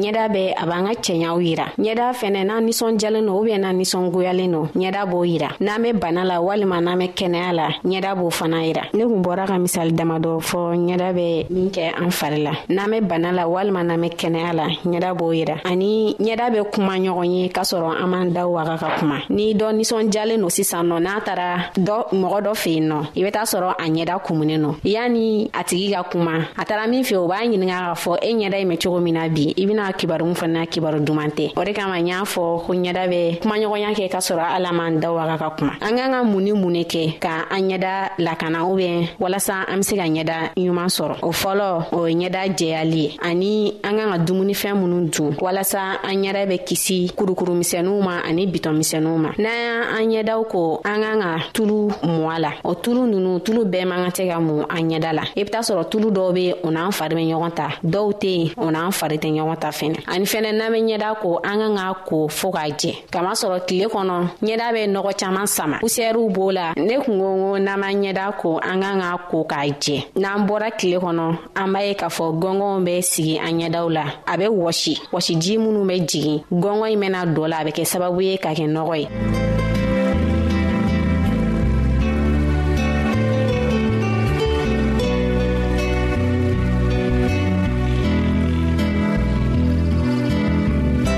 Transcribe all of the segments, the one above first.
ɲɛda bɛ a b'an ka cɛɲaw yira ɲɛda fɛnɛ n'a ninsɔnjalen don ubiyɛn n'a ninsɔngoyalen don ɲɛda b'o yira n'an be bana la walima n'an be kɛnɛya la ɲɛda b'o fana yira ne kun bɔra ka misali damadɔ fɔ ɲɛda bɛ min kɛ an fari la n'an bɛ bana la walima n'an bɛ kɛnɛya la ɲɛda b'o yira ani ɲɛda bɛ kuma ɲɔgɔn ye k'a sɔrɔ an m'an da waga ka kuma ni dɔ nisɔndiyalen don sisan nɔ n'a taara dɔ mɔgɔ dɔ fɛ yen nɔ i bɛ taa sɔrɔ a ɲɛda kumunen nɔ yanni a tigi ka kuma a taara min fɛ o b'a ɲininka k'a fɔ e ɲɛda in bɛ cogo min na bi i bɛna kibaru min fana kibaru duman tɛ o de kama n y'a fɔ ko ɲɛda bɛ kumaɲɔgɔnya kɛ k'a sɔrɔ ala m'an da waga ka kuma an k'an ka mun ni mun de kɛ ka an ɲɛda lakana ubiyɛn walasa an be se ka ɲɛda ɲuman sɔrɔ o fɔlɔ o ye ɲɛda jɛyali ye ani an kan ka dumunifɛn minnu dun walasa an ɲɛda be kisi kurukurumisɛnuw ma ani bitɔnmisɛnuw ma n'an y'a an ɲɛdaw ko an kan ka tulu mɔ a la o tulu nunu tulu bɛɛ man ka tɛ ka mu an ɲɛda la i be t'a sɔrɔ tulu dɔw be o n'an fari be ɲɔgɔn ta dɔw tɛ yen o n'an fari tɛ ɲɔgɔn ta fɛnɛ ani fɛnɛ n'an be ɲɛda ko an kan k'a ko fɔɔ k'a jɛ kama sɔrɔ tile kɔnɔ ɲɛda bɛ nɔgɔ caaman sama pusɛriw b'o la ne kun ko ko n'an ma ɲɛda ko an kan ka ko k'a jɛ n'an bɔra tile kɔnɔ an b'a ye k'a fɔ gɔngɔnw bɛ sigi an ɲɛdaw la a bɛ wɔsi wɔsiji minnu bɛ jigin gɔngɔn in bɛna dɔ la a bɛ kɛ sababu ye ka kɛ nɔgɔ ye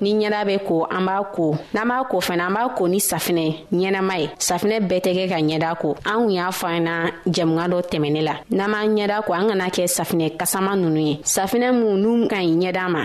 ni ɲɛda bɛ ko an b'a ko n'an b'a ko fana an b'a ko ni safinɛ ɲɛnama ye safinɛ bɛɛ tɛ kɛ ka ɲɛda ko an kun y'a fɔ an na jamuga dɔ tɛmɛnen la n'an b'an ɲɛda ko an kana kɛ safinɛ kasama ninnu ye safinɛ minnu n'u ka ɲi ɲɛda ma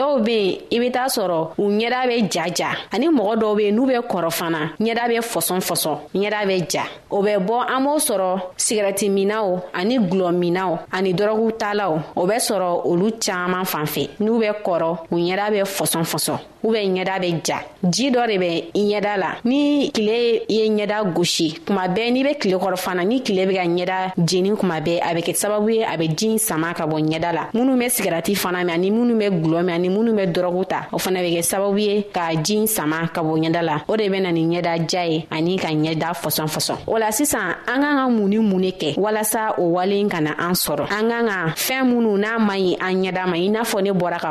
dɔw be yen i be t'a sɔrɔ u ɲɛda bɛ jaja ani mɔgɔ dɔw be n'u bɛ kɔrɔ fana ɲɛda bɛ fɔsɔn fɔsɔn ɲɛda bɛ ja o bɛ bɔ an b'o sɔrɔ sigɛrɛti minaw ani gulɔ minaw ani dɔrɔgu talaw o bɛ sɔrɔ olu caaman fan fɛ n'u bɛ kɔrɔ u ɲɛda bɛ fɔsɔn fɔsɔn u bɛ ɲɛda bɛ ja ji dɔ de bɛ ɲɛda la ni tile ye ɲɛda gosi kuma bɛɛ n'i bɛ tile kɔrɔ fana ni tile bɛ ka ɲɛda jeni kuma bɛɛ a bɛ kɛ sababu ye a bɛ ji sama ka bɔ ɲɛda la minnu bɛ sigarati fana mɛn ani minnu bɛ gulɔ mɛn ani minnu bɛ dɔrɔgu ta o fana bɛ kɛ sababu ye ka ji sama ka bɔ ɲɛda la o de bɛ na ni ɲɛda ja ye ani ka ɲɛda fɔsɔn fɔsɔn o la sisan an k'an ka mun ni mun de kɛ walasa o wale kana an sɔrɔ an k'an ka fɛn minnu n'a man ɲi an ɲɛda ma i n'a fɔ ne bɔra ka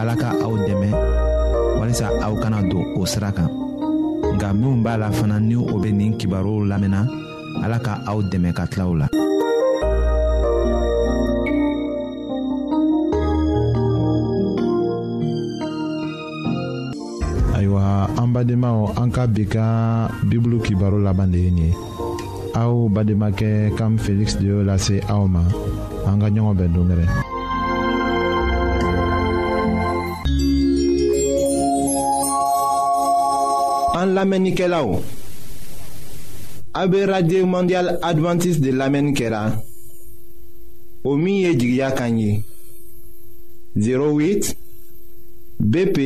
ala ka aw dɛmɛ walisa aw kana don o sira kan nka minnu b'a la fana ni o bɛ nin kibaruw lamɛnna ala ka aw dɛmɛ ka tila u la. ayiwa an badenmaw an ka bi ka bibulu kibaru laban de ye nin ye. aw bademakɛ kam feliksi de y'o lase aw ma an ka ɲɔgɔn bɛn dongɛrɛ an lamɛnnikɛlaw a be radio mondial adventiste de lamɛnni kɛra o min ye jigiya kan ye 08 BP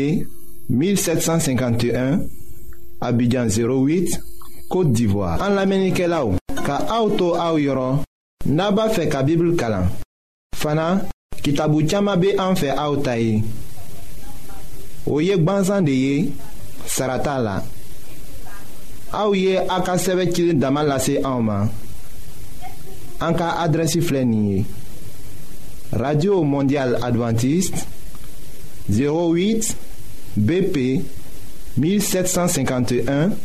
1751 Abidjan 08 Côte d'Ivoire. En l'Amérique là ka auto au yoro naba fe ka Bible kalan. Fana kitabu chama be en fe au tayi. Oye gbanzan de ye sarata la. Au ye aka sebe chili dama lase en ma. En ka adresi fleni Radio Mondial Adventiste 08 BP 1751